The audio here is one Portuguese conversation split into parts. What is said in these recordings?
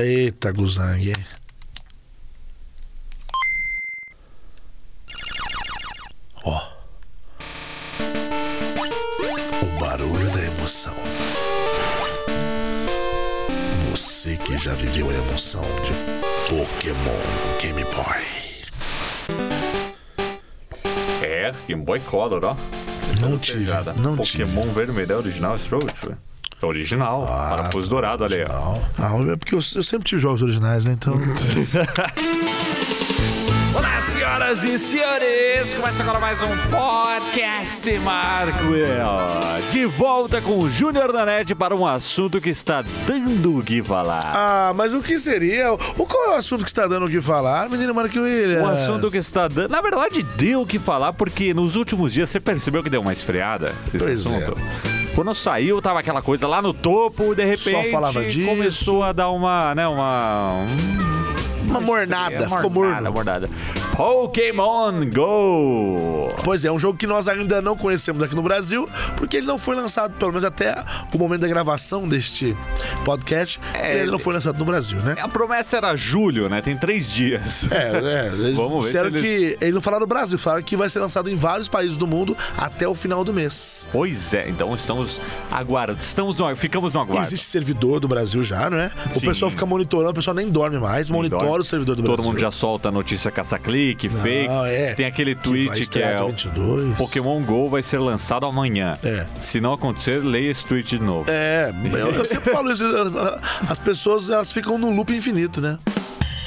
Eita, Guzang. Ó. O barulho da emoção. Você que já viveu a emoção de Pokémon Game Boy. É, Game Boy Color, ó. Não tive, não Pokémon tive. vermelho é original tio? É original. parafuso dourado ali. Não, ah, é porque eu, eu sempre tive jogos originais, né? Então. Olá, senhoras e senhores! Começa agora mais um podcast Marco De volta com o Júnior da Net para um assunto que está dando o que falar. ah, mas o que seria? O qual é o assunto que está dando o que falar, menino Marco Williams? Um assunto que está dando. Na verdade, deu o que falar, porque nos últimos dias você percebeu que deu uma esfriada esse Pois é. Quando saiu, tava aquela coisa lá no topo, de repente falava disso. começou a dar uma, né, uma. Uma mornada, É, ficou mornada, morno. mornada. Pokémon Go! Pois é, um jogo que nós ainda não conhecemos aqui no Brasil, porque ele não foi lançado, pelo menos até o momento da gravação deste podcast, É, ele não foi lançado no Brasil, né? A promessa era julho, né? Tem três dias. É, é, eles Vamos ver disseram se eles- que. Eles não falaram do Brasil, falaram que vai ser lançado em vários países do mundo até o final do mês. Pois é, então estamos aguardando. Estamos no, ficamos no aguardo. Existe servidor do Brasil já, não é? O Sim. pessoal fica monitorando, o pessoal nem dorme mais, monitora O servidor do Todo Brasil. mundo já solta a notícia caça-clique, fake. é. Tem aquele tweet que, estrear é dia o 22. Pokémon GO vai ser lançado amanhã. É. Se não acontecer, leia esse tweet de novo. É, eu, eu sempre falo isso. As pessoas elas ficam num loop infinito, né?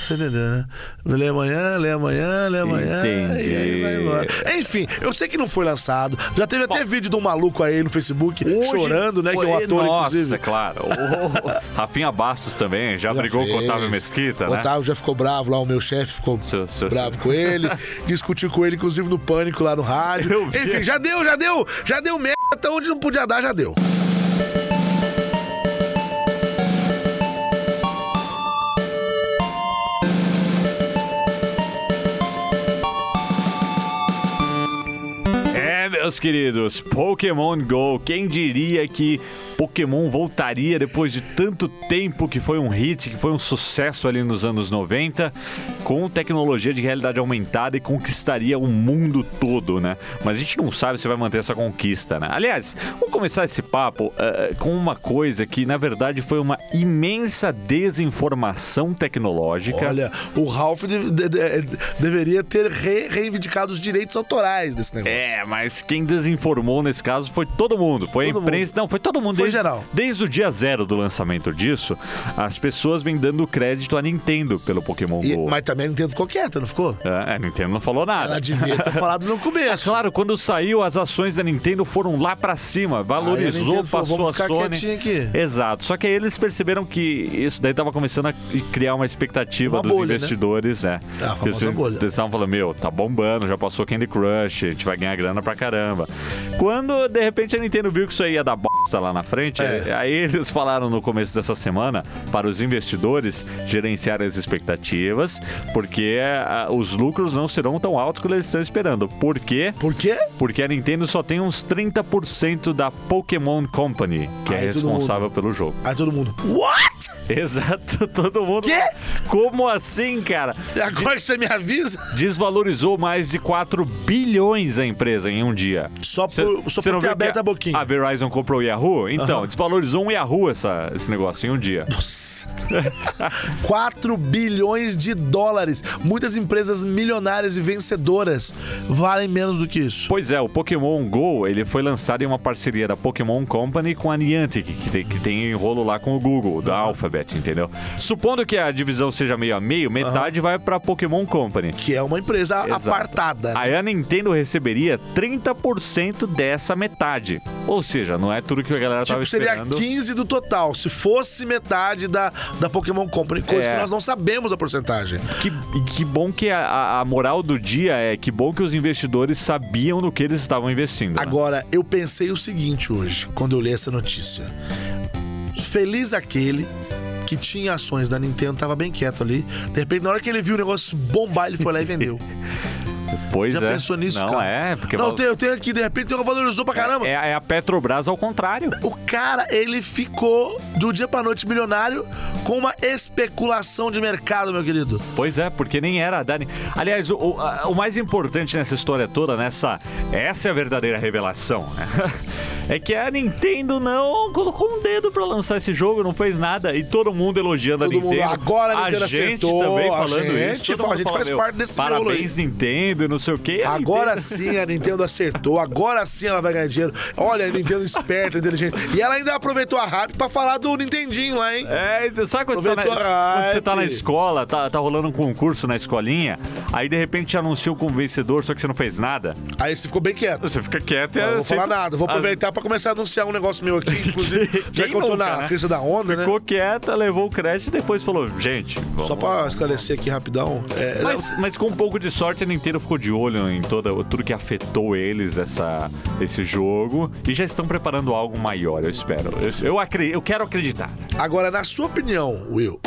Você entendeu, né? Lê amanhã, lê amanhã, lê amanhã. Entendi. E aí vai embora. Enfim, eu sei que não foi lançado. Já teve até vídeo de um maluco aí no Facebook Hoje- chorando, né? Que é um ator, Nossa, inclusive. claro. O Rafinha Bastos também já, Já brigou com o fez. Otávio Mesquita, O né? Otávio já ficou bravo lá, o meu chefe ficou Seu- seu- bravo com ele. Discutiu com ele, inclusive, no pânico lá no rádio. Enfim, já deu, já deu, já deu merda. Até onde não podia dar, já deu. Meus queridos, Pokémon Go. Quem diria que Pokémon voltaria depois de tanto tempo que foi um hit, que foi um sucesso ali nos anos 90, com tecnologia de realidade aumentada e conquistaria o mundo todo, né? Mas a gente não sabe se vai manter essa conquista, né? Aliás, vamos começar esse papo eh, com uma coisa que, na verdade, foi uma imensa desinformação tecnológica. Olha, o Ralph de- de- de- deveria ter re- reivindicado os direitos autorais desse negócio. É, mas quem desinformou nesse caso foi todo mundo. Foi Todo a imprensa. Não, foi todo mundo. Foi desde, geral. Desde o dia zero do lançamento disso, as pessoas vêm dando crédito à Nintendo pelo Pokémon E- Go. mas também a Nintendo ficou quieta, não ficou? É, a Nintendo não falou nada. Ela devia ter falado no começo. Claro, quando saiu, as ações da Nintendo foram lá pra cima, valorizou, Nintendo falou, passou "Vamos a Sony. aqui." Exato. Só que aí eles perceberam que isso daí tava começando a criar uma expectativa Uma dos bolha, né? investidores, é. Ah, a famosa eles, bolha. eles estavam falando, meu, tá bombando, já passou Candy Crush, a gente vai ganhar grana pra caramba. Quando, de repente, a Nintendo viu que isso aí ia dar bosta lá na frente, É. aí eles falaram no começo dessa semana para os investidores gerenciarem as expectativas, porque ah, os lucros não serão tão altos quanto eles estão esperando. Por quê? Por quê? Porque a Nintendo só tem uns 30% da Pokémon Company, que é Aí todo responsável pelo jogo. Aí todo mundo, what? Exato, todo mundo. Quê? Como assim, cara? Agora que você me avisa? Desvalorizou mais de 4 bilhões a empresa em um dia. Só Cê- por, só cê por ter aberto a boquinha. A Verizon comprou o Yahoo? Então, desvalorizou um Yahoo essa, esse negócio em um dia. Nossa. 4 bilhões de dólares. Muitas empresas milionárias e vencedoras valem menos do que isso. Pois é, o Pokémon GO ele foi lançado em uma parceria da Pokémon Company com a Niantic, que tem, que tem enrolo lá com o Google, da Alphabet, entendeu? Supondo que a divisão seja meio a meio, metade vai pra Pokémon Company. Que é uma empresa Exato. apartada. Aí a Nintendo receberia 30% dessa metade. Ou seja, não é tudo que a galera tava Tipo, seria esperando. 15 do total. Se fosse metade da, da Pokémon Company, coisa É. que nós não sabemos a porcentagem. Que, e que bom que a, a- a moral do dia é que bom que os investidores sabiam no que eles estavam investindo. né? Agora, eu pensei o seguinte hoje, quando eu li essa notícia. Feliz aquele que tinha ações da Nintendo, tava bem quieto ali. De repente, na hora que ele viu o negócio bombar, ele foi lá e vendeu. Pois Já é. pensou nisso, Não, cara? é, porque Não, val- tem, eu tenho aqui, de repente, uma valorizou pra caramba. é, é a Petrobras ao contrário. O cara, ele ficou do dia pra noite milionário com uma especulação de mercado, meu querido. Pois é, porque nem era a Dani. Aliás, o, o- a- o mais importante nessa história toda, nessa. Essa é a verdadeira revelação, né? É que a Nintendo não colocou um dedo pra lançar esse jogo, não fez nada. E todo mundo elogiando Todo a Nintendo. mundo, agora a Nintendo gente acertou, também a falando gente isso. a gente faz parte desse miolo aí. Parabéns, Nintendo, não sei o quê. A Agora Nintendo- sim a Nintendo acertou, agora sim ela vai ganhar dinheiro. Olha, a Nintendo esperta, inteligente. E ela ainda aproveitou a hype pra falar do Nintendinho lá, hein? É, então, sabe quando você, tá na, a quando você tá na escola, tá, tá rolando um concurso na escolinha, aí de repente te anunciou como vencedor, só que você não fez nada? Aí você ficou bem quieto. Você fica quieto e Não, é não vou falar sempre- nada, vou a- aproveitar pra começar a anunciar um negócio meu aqui, inclusive, já que eu tô na né? crista da onda, né? Ficou quieta, levou o crédito e depois falou, gente, vamos... Só pra esclarecer aqui rapidão. É, Mas, mas com um pouco de sorte, a Nintendo ficou de olho em toda, tudo que afetou eles, essa, esse jogo, e já estão preparando algo maior, eu espero. Eu, eu, acre- eu quero acreditar. Agora, na sua opinião, Will,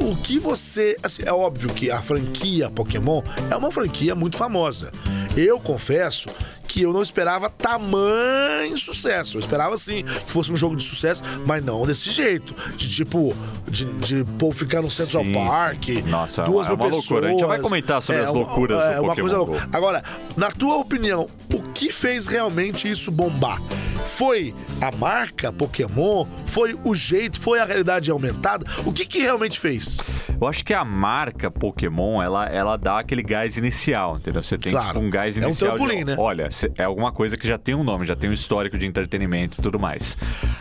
o que você. Assim, é óbvio que a franquia Pokémon é uma franquia muito famosa. Eu confesso que eu não esperava tamanho sucesso. Eu esperava sim que fosse um jogo de sucesso, mas não desse jeito. De tipo, de, de pô, ficar no Central Sim, Park. Nossa, duas é mil uma pessoas. loucura. A gente já vai comentar sobre as uma- loucuras do É uma Pokémon coisa louca. Agora, na tua opinião, o que fez realmente isso bombar? Foi a marca Pokémon? Foi o jeito? Foi a realidade aumentada? O que que realmente fez? Eu acho que a marca Pokémon, ela, ela dá aquele gás inicial, entendeu? Você tem Claro. tipo, um gás É um inicial. de, trampolim, né? Olha, é alguma coisa que já tem um nome, já tem um histórico de entretenimento e tudo mais.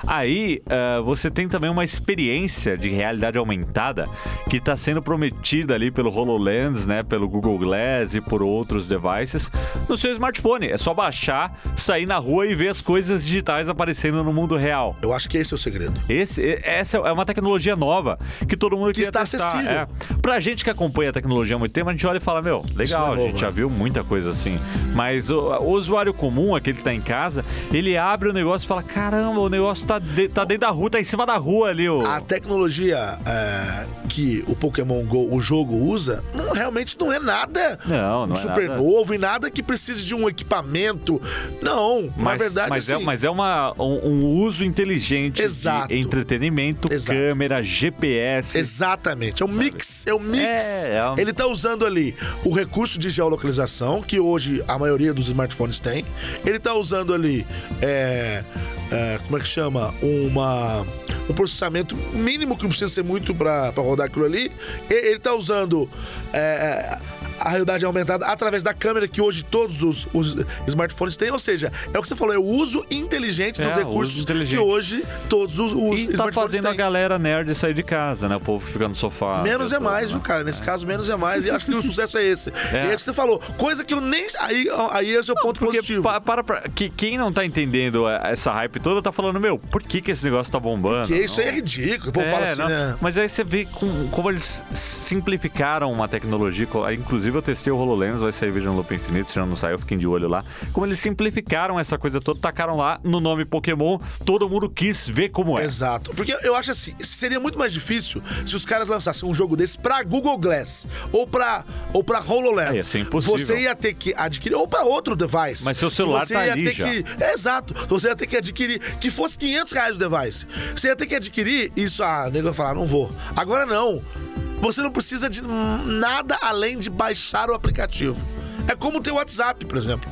Aí, ah, você tem também uma experiência de realidade aumentada que está sendo prometida ali pelo HoloLens, né? Pelo Google Glass e por outros devices no seu smartphone. É só baixar, sair na rua e ver as coisas digitais aparecendo no mundo real. Eu acho que esse é o segredo. Esse, essa é uma tecnologia nova que todo mundo queria está testar. acessível. É. Pra gente que acompanha a tecnologia há muito tempo, a gente olha e fala, meu, legal, não é a gente novo, já né? viu muita coisa assim. Mas o, o usuário comum, aquele que tá em casa, ele abre o negócio e fala, caramba, o negócio tá, de- tá dentro da rua, tá em cima da rua ali. O... A tecnologia é, que o Pokémon Go, o jogo, usa, não- realmente não é nada Não, não é super nada. novo e nada que precise de um equipamento. Não, na Mas, verdade, mas, assim, é, mas é uma, um, um uso inteligente Exato. de entretenimento, Exato. câmera, GPS. Exatamente, é um mix, é um mix. É, é um- Ele tá usando ali o recurso de geolocalização, que hoje a maioria dos smartphones tem. Ele tá usando ali, é, é, como é que chama? Uma, um processamento mínimo que não precisa ser muito para rodar aquilo ali. Ele tá usando é, a realidade aumentada através da câmera que hoje todos os, os smartphones têm. Ou seja, é o que você falou, é o uso inteligente É, dos recursos inteligente. que hoje todos os, os E tá fazendo a têm. galera nerd sair de casa, né? O povo fica no sofá. Menos é mais, né? viu, cara? Nesse caso, menos é mais. E acho que o sucesso é esse. É. E é isso que você falou. Coisa que eu nem. Aí, aí esse é o ponto Porque positivo. pa- para, pra- que quem não tá entendendo essa hype toda tá falando, meu, por que, que esse negócio tá bombando? Porque isso Não- aí é ridículo. O povo É, fala assim, não. né? Mas aí você vê com- como eles simplificaram uma tecnologia. aí, Inclusive, eu testei o HoloLens, vai sair vídeo no Loop Infinito, se não saiu, fiquem de olho lá. Como eles simplificaram essa coisa toda, tacaram lá no nome Pokémon, todo mundo quis ver como é. Exato. Porque eu acho assim, seria muito mais difícil se os caras lançassem um jogo desse pra Google Glass ou pra, ou pra HoloLens. É, ia ser impossível. Você ia ter que adquirir, ou pra outro device. Mas seu celular você tá ia ali ter já. Que, é, exato. Você ia ter que adquirir, que fosse 500 reais o device. Você ia ter que adquirir isso, ah, o nego ia falar, não vou. Agora não. Você não precisa de nada além de baixar o aplicativo. É como o WhatsApp, por exemplo.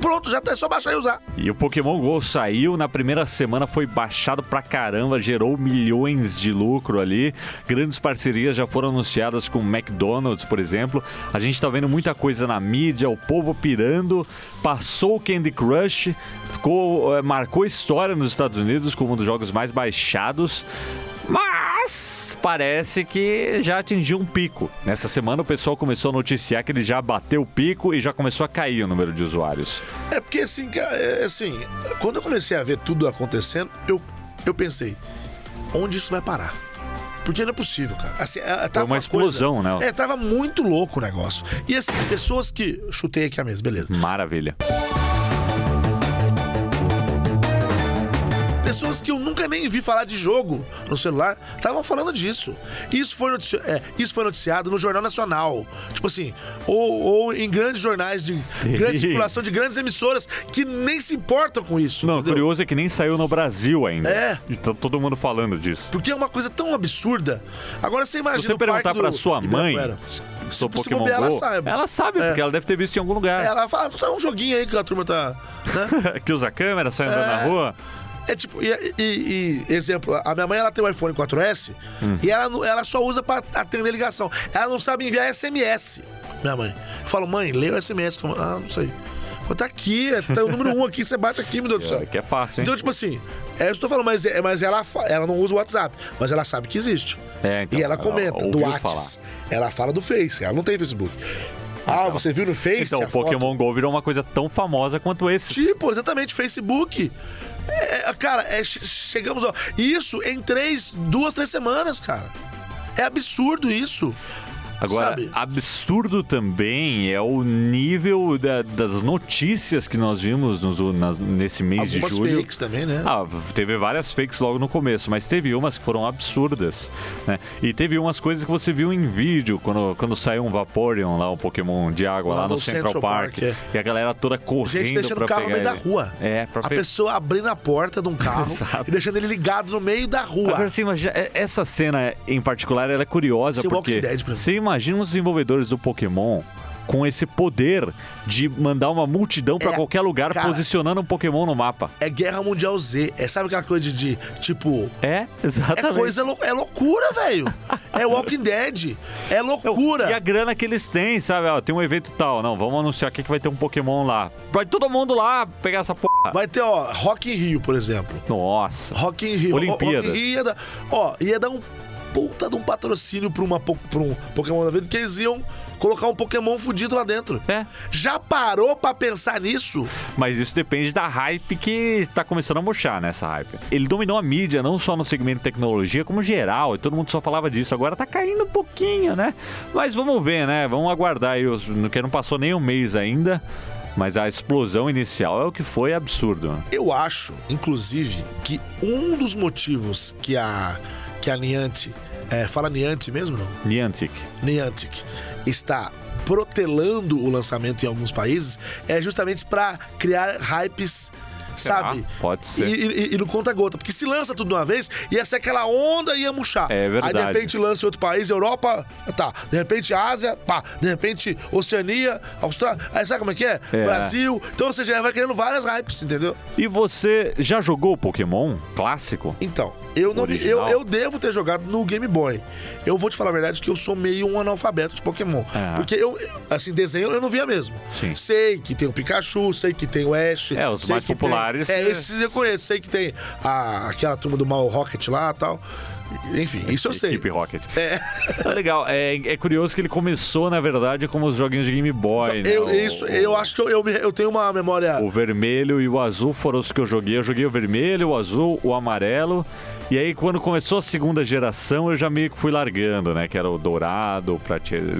Pronto, já tá, é só baixar e usar. E o Pokémon GO saiu na primeira semana, foi baixado pra caramba, gerou milhões de lucro ali. Grandes parcerias já foram anunciadas com o McDonald's, por exemplo. A gente tá vendo muita coisa na mídia, o povo pirando. Passou o Candy Crush, ficou, eh, marcou história nos Estados Unidos como um dos jogos mais baixados. Mas parece que já atingiu um pico. Nessa semana o pessoal começou a noticiar que ele já bateu o pico e já começou a cair o número de usuários. É porque assim, é, assim, quando eu comecei a ver tudo acontecendo, eu, eu pensei, onde isso vai parar? Porque não é possível, cara. Assim, é, tava uma explosão, coisa- né? É, tava muito louco o negócio. E assim, pessoas que. Chutei aqui a mesa, beleza. Maravilha. Pessoas que eu nunca nem vi falar de jogo no celular estavam falando disso. Isso foi, notici é, isso foi noticiado no Jornal Nacional. Tipo assim, ou, ou em grandes jornais de Sim. grande circulação, de grandes emissoras que nem se importam com isso. Não, entendeu? curioso é que nem saiu no Brasil ainda. É. E tá todo mundo falando disso. Porque é uma coisa tão absurda. Agora você imagina. Se você perguntar pra sua mãe. Se, Pokémon bobear, Go, ela sabe. Ela sabe, É. porque ela deve ter visto em algum lugar. Ela fala, "Ah, é um joguinho aí que a turma tá. Né? que usa câmera, sai andando na rua. É tipo, e, e- e, exemplo, a minha mãe ela tem um iPhone 4S Hum. e ela, ela só usa pra atender ligação. Ela não sabe enviar SMS, minha mãe. Eu falo, mãe, lê o SMS. Como... Ah, não sei. Falo, tá aqui, é- tá o número um aqui, você bate aqui, meu Deus do céu. É, que é fácil, hein? Então, tipo assim, é isso que eu tô falando, mas, é- mas ela, ela não usa o WhatsApp, mas ela sabe que existe. É, então, e ela ela comenta do ouviu WhatsApp. Ela fala do Face, ela não tem Facebook. Ah, você viu no Face? Então, o Pokémon GO virou uma coisa tão famosa quanto esse. Tipo, exatamente, Facebook. É, cara, é, che- chegamos. Isso em três, duas, três semanas, cara. É absurdo isso. Agora, sabe? absurdo também é o nível da- das notícias que nós vimos nos- nas- nesse mês Algumas de julho. fakes também, né? Ah, teve várias fakes logo no começo, mas teve umas que foram absurdas, né? E teve umas coisas que você viu em vídeo, quando, quando saiu um Vaporeon lá, um Pokémon de água lá, no, Central, Park, é. e a galera toda correndo Gente deixando o carro no meio da rua. É, pra A pe- pessoa abrindo a porta de um carro e deixando ele ligado no meio da rua. Agora, você imagina, é- essa cena em particular ela é curiosa Esse porque você imagina os desenvolvedores do Pokémon com esse poder de mandar uma multidão pra É, qualquer lugar cara. posicionando um Pokémon no mapa. É Guerra Mundial Z. É, sabe aquela coisa de, de, tipo. É, É exatamente. coisa lou- é loucura, velho. É Walking Dead. É loucura. E a grana que eles têm, sabe? Ó, tem um evento tal, não, vamos anunciar aqui que vai ter um Pokémon lá. Vai todo mundo lá pegar essa porra. Vai ter, ó, Rock in Rio, por exemplo. Nossa. Rock in Rio. Olimpíadas. Rock in Rio ia dar, ó, ia dar um puta de um patrocínio pra, uma, pra um Pokémon da vida, que eles iam colocar um Pokémon fudido lá dentro. É. Já parou pra pensar nisso? Mas isso depende da hype que tá começando a murchar nessa hype. Ele dominou a mídia, não só no segmento de tecnologia, como geral, e todo mundo só falava disso. Agora tá caindo um pouquinho, né? Mas vamos ver, né? Vamos aguardar aí, que não passou nem um mês ainda. Mas a explosão inicial é o que foi absurdo. Eu acho, inclusive, que um dos motivos que a, que a Niantic, é, fala Niantic mesmo, não? Niantic. Niantic está protelando o lançamento em alguns países é justamente pra criar hypes, Sabe? Pode ser. E, e- e no conta-gota. Porque se lança tudo de uma vez, ia ser aquela onda e ia murchar. É verdade. Aí de repente lança em outro país, Europa, tá. De repente Ásia, pá. De repente Oceania, Austrália. Aí sabe como é que é? É. Brasil. Então, ou seja, vai criando várias hypes, entendeu? E você já jogou Pokémon clássico? Então, eu não eu, eu devo ter jogado no Game Boy. Eu vou te falar a verdade que eu sou meio um analfabeto de Pokémon. É. Porque eu, assim, desenho eu não via mesmo. Sim. Sei que tem o Pikachu, sei que tem o Ash. É, os mais populares, é, é. esses eu conheço. Sei que tem a, aquela turma do Mal Rocket lá e tal. Enfim, isso eu sei. Equipe Rocket. É. É legal, é, é curioso que ele começou, na verdade, como os joguinhos de Game Boy, né? Eu, O- isso, eu acho que eu, eu, eu tenho uma memória. O vermelho e o azul foram os que eu joguei. Eu joguei o vermelho, o azul, o amarelo. E aí, quando começou a segunda geração, eu já meio que fui largando, né? Que era o dourado,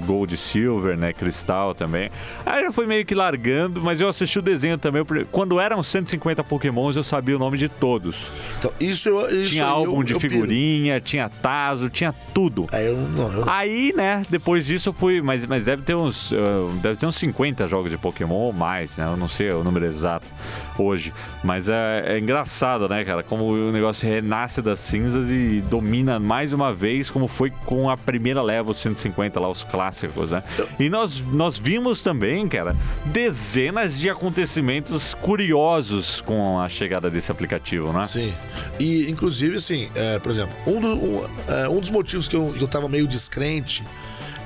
gold e silver, né? Cristal também. Aí eu fui meio que largando, mas eu assisti o desenho também. Quando eram 150 pokémons, eu sabia o nome de todos. Então, isso eu. Isso tinha álbum eu, de eu piro. figurinha, tinha taso, tinha tudo. Aí eu não. Eu, Aí, né, depois disso eu fui. Mas, mas deve ter uns. uh, deve ter uns 50 jogos de Pokémon ou mais, né? Eu não sei o número exato hoje. Mas é, é engraçado, né, cara? Como o negócio renasce das cinzas e domina mais uma vez, como foi com a primeira leva, os 150 lá, os clássicos, né? E nós, nós vimos também, cara, dezenas de acontecimentos curiosos com a chegada desse aplicativo, né? Sim. E, inclusive, assim, é, por exemplo, um, do- um, é, um dos motivos que eu, que eu tava meio descrente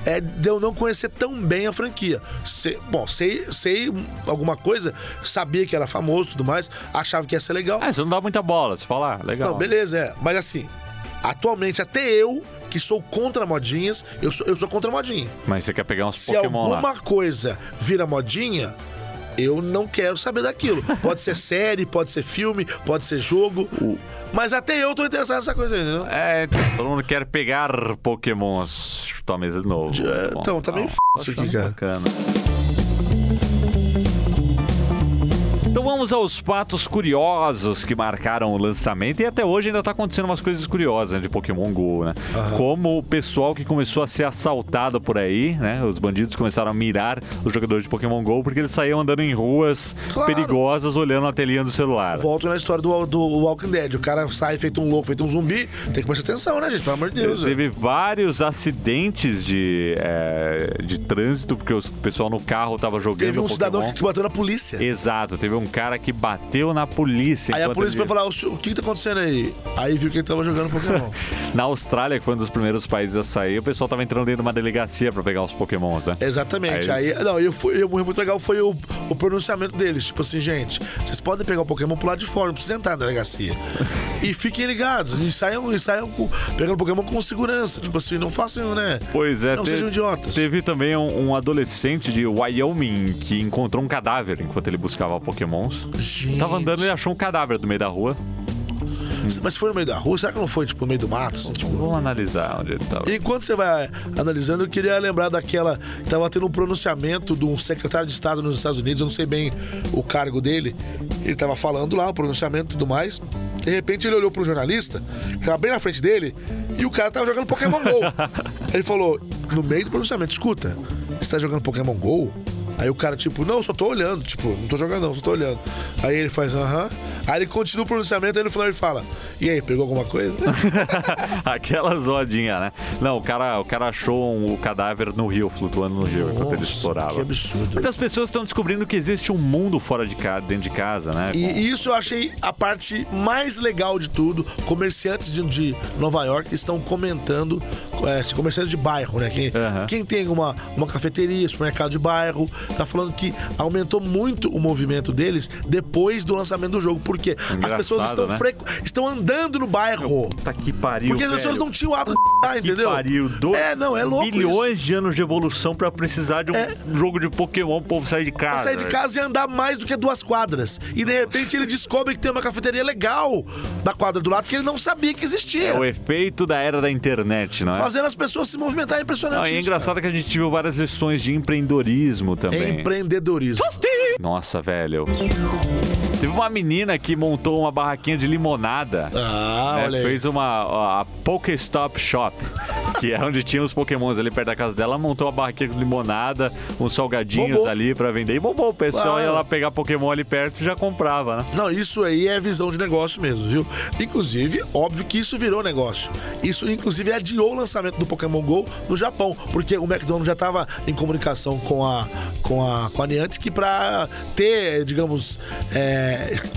é de eu não conhecer tão bem a franquia. Sei- bom, sei, sei alguma coisa, sabia que era famoso e tudo mais, achava que ia ser legal. Ah, você não dá muita bola, você fala, ah, legal. Não, beleza, é. Mas assim, atualmente, até eu, que sou contra modinhas, eu sou, eu sou contra modinha. Mas você quer pegar uns Se Pokémon lá. alguma coisa vira modinha, eu não quero saber daquilo. Pode ser série, pode ser filme, pode ser jogo. Mas até eu tô interessado nessa coisa aí, entendeu? É, todo mundo quer pegar Pokémons. Chutar a mesa de novo. É, então, tá meio Não, f- isso aqui, cara. Bacana. Vamos aos fatos curiosos que marcaram o lançamento e até hoje ainda tá acontecendo umas coisas curiosas né, de Pokémon GO, né? Como o pessoal que começou a ser assaltado por aí, né? Os bandidos começaram a mirar os jogadores de Pokémon GO porque eles saíam andando em ruas Claro. perigosas olhando a telinha do celular. Volto na história do, do Walking Dead. O cara sai feito um louco, feito um zumbi. Tem que prestar atenção, né, gente? Pelo amor de Deus. Teve vários acidentes de, é, de trânsito, porque o pessoal no carro tava jogando Teve um Pokémon. cidadão que bateu na polícia. Exato, teve um cara que bateu na polícia. Aí a polícia ele- foi falar, "O que, que tá acontecendo aí? Aí viu que ele tava jogando Pokémon. Na Austrália, que foi um dos primeiros países a sair, o pessoal tava entrando dentro de uma delegacia pra pegar os pokémons, né? Exatamente. Aí Aí, não, eu fui, eu, muito legal foi o, o pronunciamento deles. Tipo assim, gente, vocês podem pegar o Pokémon pro lado de fora, não precisa entrar na delegacia. e fiquem ligados, e saiam, e saiam com- pegando Pokémon com segurança. Tipo assim, não façam, né? Pois é, Não teve, sejam idiotas. teve também um, um adolescente de Wyoming que encontrou um cadáver enquanto ele buscava Gente. Tava andando e achou um cadáver no meio da rua. Mas foi no meio da rua? Será que não foi, tipo, no meio do mato? Assim, tipo? Vamos analisar onde ele tava. Enquanto você vai analisando, eu queria lembrar daquela. Tava tendo um pronunciamento de um secretário de Estado nos Estados Unidos, eu não sei bem o cargo dele. Ele tava falando lá, o pronunciamento e tudo mais. De repente ele olhou pro jornalista, que tava bem na frente dele, e o cara tava jogando Pokémon GO. ele falou, no meio do pronunciamento, escuta, você tá jogando Pokémon GO? Aí o cara, tipo, não, só tô olhando, tipo, não tô jogando, não, só tô olhando. Aí ele faz, aham. Aí ele continua o pronunciamento, aí no final ele fala, e aí, pegou alguma coisa? Aquela zoadinha, né? Não, o cara, o cara achou um- o cadáver no rio, flutuando no rio, enquanto ele explorava. que absurdo. Muitas pessoas estão descobrindo que existe um mundo fora de casa, dentro de casa, né? E, e isso eu achei a parte mais legal de tudo. Comerciantes de, de Nova York estão comentando, é, comerciantes de bairro, né? Quem, Aham. quem tem uma, uma cafeteria, supermercado de bairro, tá falando que aumentou muito o movimento deles depois do lançamento do jogo. Porque as Engraçado, pessoas estão, né? estão andando no bairro. Puta que pariu, Porque as pessoas velho. não tinham hábito Que entendeu? pariu. Do... É, não, é louco Bilhões de anos de evolução pra precisar de um É. jogo de Pokémon pro povo sair de casa. Pra sair de casa e andar mais do que duas quadras. E de repente ele descobre que tem uma cafeteria legal na quadra do lado que ele não sabia que existia. É o efeito da era da internet, não é? Fazendo as pessoas se movimentar é impressionante. Não, é isso, engraçado que a gente viu várias lições de empreendedorismo cara. também. Empreendedorismo. Nossa, velho. Teve uma menina que montou uma barraquinha de limonada. Ah, né? olha aí. Fez uma a Pokestop Shop, que é onde tinha os pokémons ali perto da casa dela. Ela montou uma barraquinha de limonada, uns salgadinhos Bombou. ali pra vender. E bombou, o pessoal Claro. ia lá pegar Pokémon ali perto e já comprava, né? Não, isso aí é visão de negócio mesmo, viu? Inclusive, óbvio que isso virou negócio. Isso, inclusive, adiou o lançamento do Pokémon GO no Japão, porque o McDonald's já estava em comunicação com a, com a, com a Niantic pra ter, digamos, é,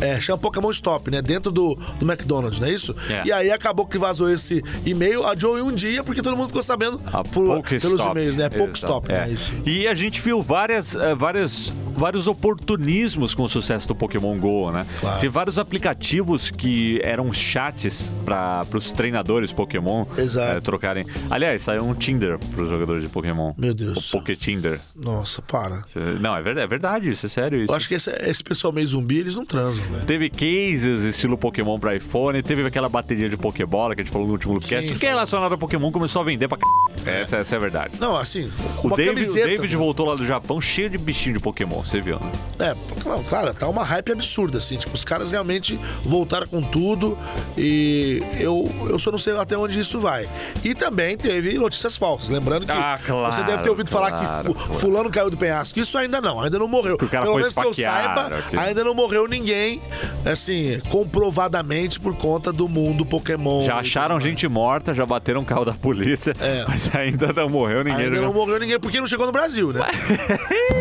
é, chama Pokémon Stop, né? Dentro do, do McDonald's, não é isso? É. E aí acabou que vazou esse e-mail, adiou em um dia, porque todo mundo ficou sabendo A por- pelos e-mails, né? Exato. Pokestop, É. né? Isso. E a gente viu várias, eh, várias, vários oportunismos com o sucesso do Pokémon GO, né? Claro. Tem vários aplicativos que eram chats para os treinadores Pokémon eh, trocarem. Aliás, saiu um Tinder para os jogadores de Pokémon. Meu Deus. O Poké Tinder. Nossa, para. Não, é verdade, é verdade, isso é sério isso. Eu acho que esse, esse pessoal meio zumbi, eles não transam, velho. Teve cases estilo Pokémon para iPhone, teve aquela bateria de Pokébola que a gente falou no último podcast. Tudo que é relacionado a Pokémon começou a vender pra c... Essa, essa é a verdade. Não, assim, O David, o. David voltou lá do Japão cheio de bichinho de Pokémon, você viu, né? É, claro, claro, tá uma hype absurda, assim. Tipo, os caras realmente voltaram com tudo e eu, eu só não sei até onde isso vai. E também teve notícias falsas. Lembrando que Ah, claro, você deve ter ouvido falar claro, que fu- claro. fulano caiu do penhasco. Isso ainda não, ainda não morreu. o cara Pelo menos que eu saiba, ainda não morreu ninguém, assim, comprovadamente por conta do mundo Pokémon. Já acharam gente morta, já bateram o carro da polícia, É. mas ainda não morreu ninguém. Ainda não jogando- morreu ninguém porque não chegou no Brasil, né?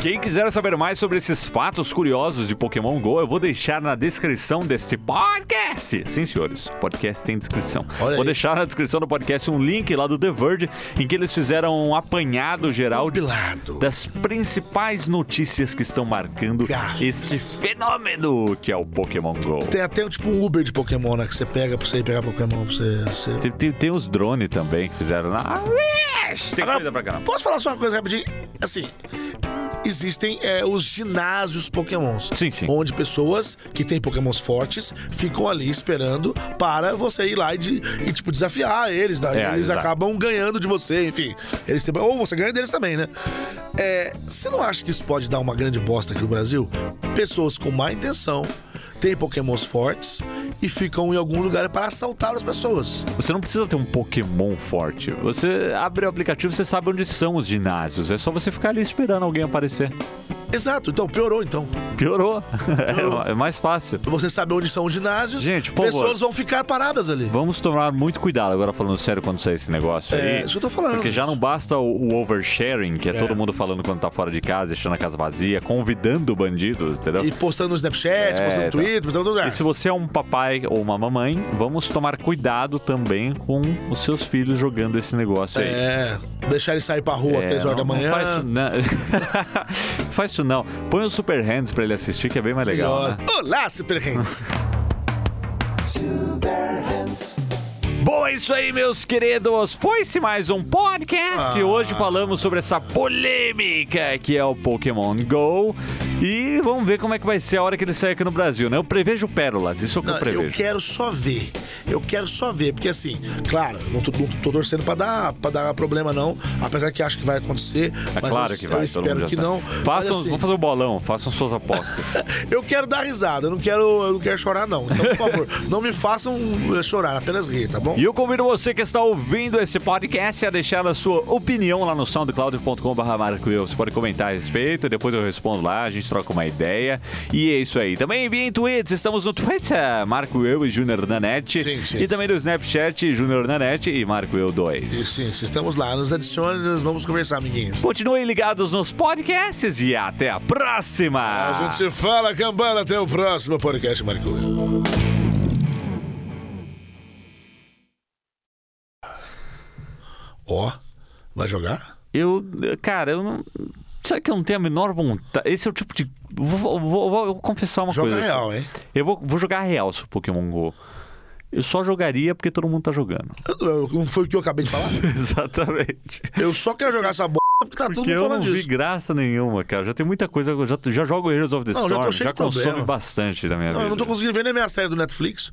Quem quiser saber mais sobre esses fatos curiosos de Pokémon GO, eu vou deixar na descrição deste podcast. Sim, senhores, podcast tem descrição. Olha vou aí. deixar na descrição do podcast um link lá do The Verge, em que eles fizeram um apanhado geral Compilado. das principais notícias que estão marcando Gafes. este fenômeno que é o Pokémon GO. Tem até tipo um Uber de Pokémon, né? Que você pega pra você ir pegar Pokémon pra você. você... Tem, tem, tem os drones também que fizeram na. Tem Agora, coisa pra caramba. Posso falar só uma coisa rapidinho? Assim, existem é, os ginásios pokémons. Sim, sim. Onde pessoas que têm pokémons fortes ficam ali esperando para você ir lá e, de- e, tipo, desafiar eles. Daí É, eles exato. acabam ganhando de você, enfim. Eles têm- ou você ganha deles também, né? É, você não acha que isso pode dar uma grande bosta aqui no Brasil? Pessoas com má intenção têm pokémons fortes e ficam em algum lugar para assaltar as pessoas. Você não precisa ter um Pokémon forte. Você abre o aplicativo, você sabe onde são os ginásios. É só você ficar ali esperando alguém aparecer. Exato, então piorou então. Piorou. É mais fácil. Você sabe onde são os ginásios, Gente, por favor. pessoas vão ficar paradas ali. Vamos tomar muito cuidado agora falando sério quando sair esse negócio É, aí. isso que eu tô falando. Porque já não basta o, o oversharing, que é, todo mundo falando quando tá fora de casa, deixando a casa vazia, convidando bandidos, entendeu? E postando no Snapchat, É, postando no então. Twitter, postando no lugar. E se você é um papai ou uma mamãe, vamos tomar cuidado também com os seus filhos jogando esse negócio aí. É, deixar ele sair pra rua às É, 3 horas da não- não manhã. Faz isso, não. faz isso não. Põe o Super Hands pra ele assistir, que é bem mais legal. Né? Olá, Super Hands. Bom, é isso aí, meus queridos. Foi-se mais um podcast. Ah. Hoje falamos sobre essa polêmica que é o Pokémon GO. E vamos ver como é que vai ser a hora que ele sair aqui no Brasil, né? Eu prevejo pérolas, isso é o que Não, eu prevejo. eu quero só ver. Eu quero só ver, porque assim, claro, não tô, não tô torcendo pra dar, pra dar problema, não. Apesar que acho que vai acontecer. É claro eu, que eu vai, todo espero que sabe. não. Façam, Mas, assim, Vamos fazer o bolão, façam suas apostas. Eu quero dar risada, eu não quero, eu não quero chorar, não. Então, por favor, não me façam eh, chorar, apenas rir, tá bom? E eu convido você que está ouvindo esse podcast a deixar a sua opinião lá no soundcloud.com.br Eu. Você pode comentar a respeito, depois eu respondo lá, a gente troca uma ideia. E é isso aí. Também enviem tweets, estamos no Twitter, Marco Eu e Júnior Nanete. Sim, sim. E também no Snapchat, Júnior Nanete e Marco Eu 2. E sim, se estamos lá, nos adicione, nós vamos conversar, amiguinhos. Continuem ligados nos podcasts e até a próxima! A gente se fala, cambada, até o próximo podcast, Marco. Ó, vai jogar? Eu, cara, eu não. Sabe que eu não tenho a menor vontade? Esse é o tipo de. Vou, vou- vou- vou confessar uma Joga coisa. real, hein? Eu vou, vou jogar real se o Pokémon Go. Eu só jogaria porque todo mundo tá jogando. Não foi o que eu acabei de falar? Exatamente. Eu só quero jogar essa b porque tá todo Porque mundo eu não falando vi disso. graça nenhuma, cara. Já tem muita coisa. Já, já jogo Heroes of the Não, já Storm, já de consome bastante da minha Não, vida. eu não tô conseguindo ver nem a minha série do Netflix.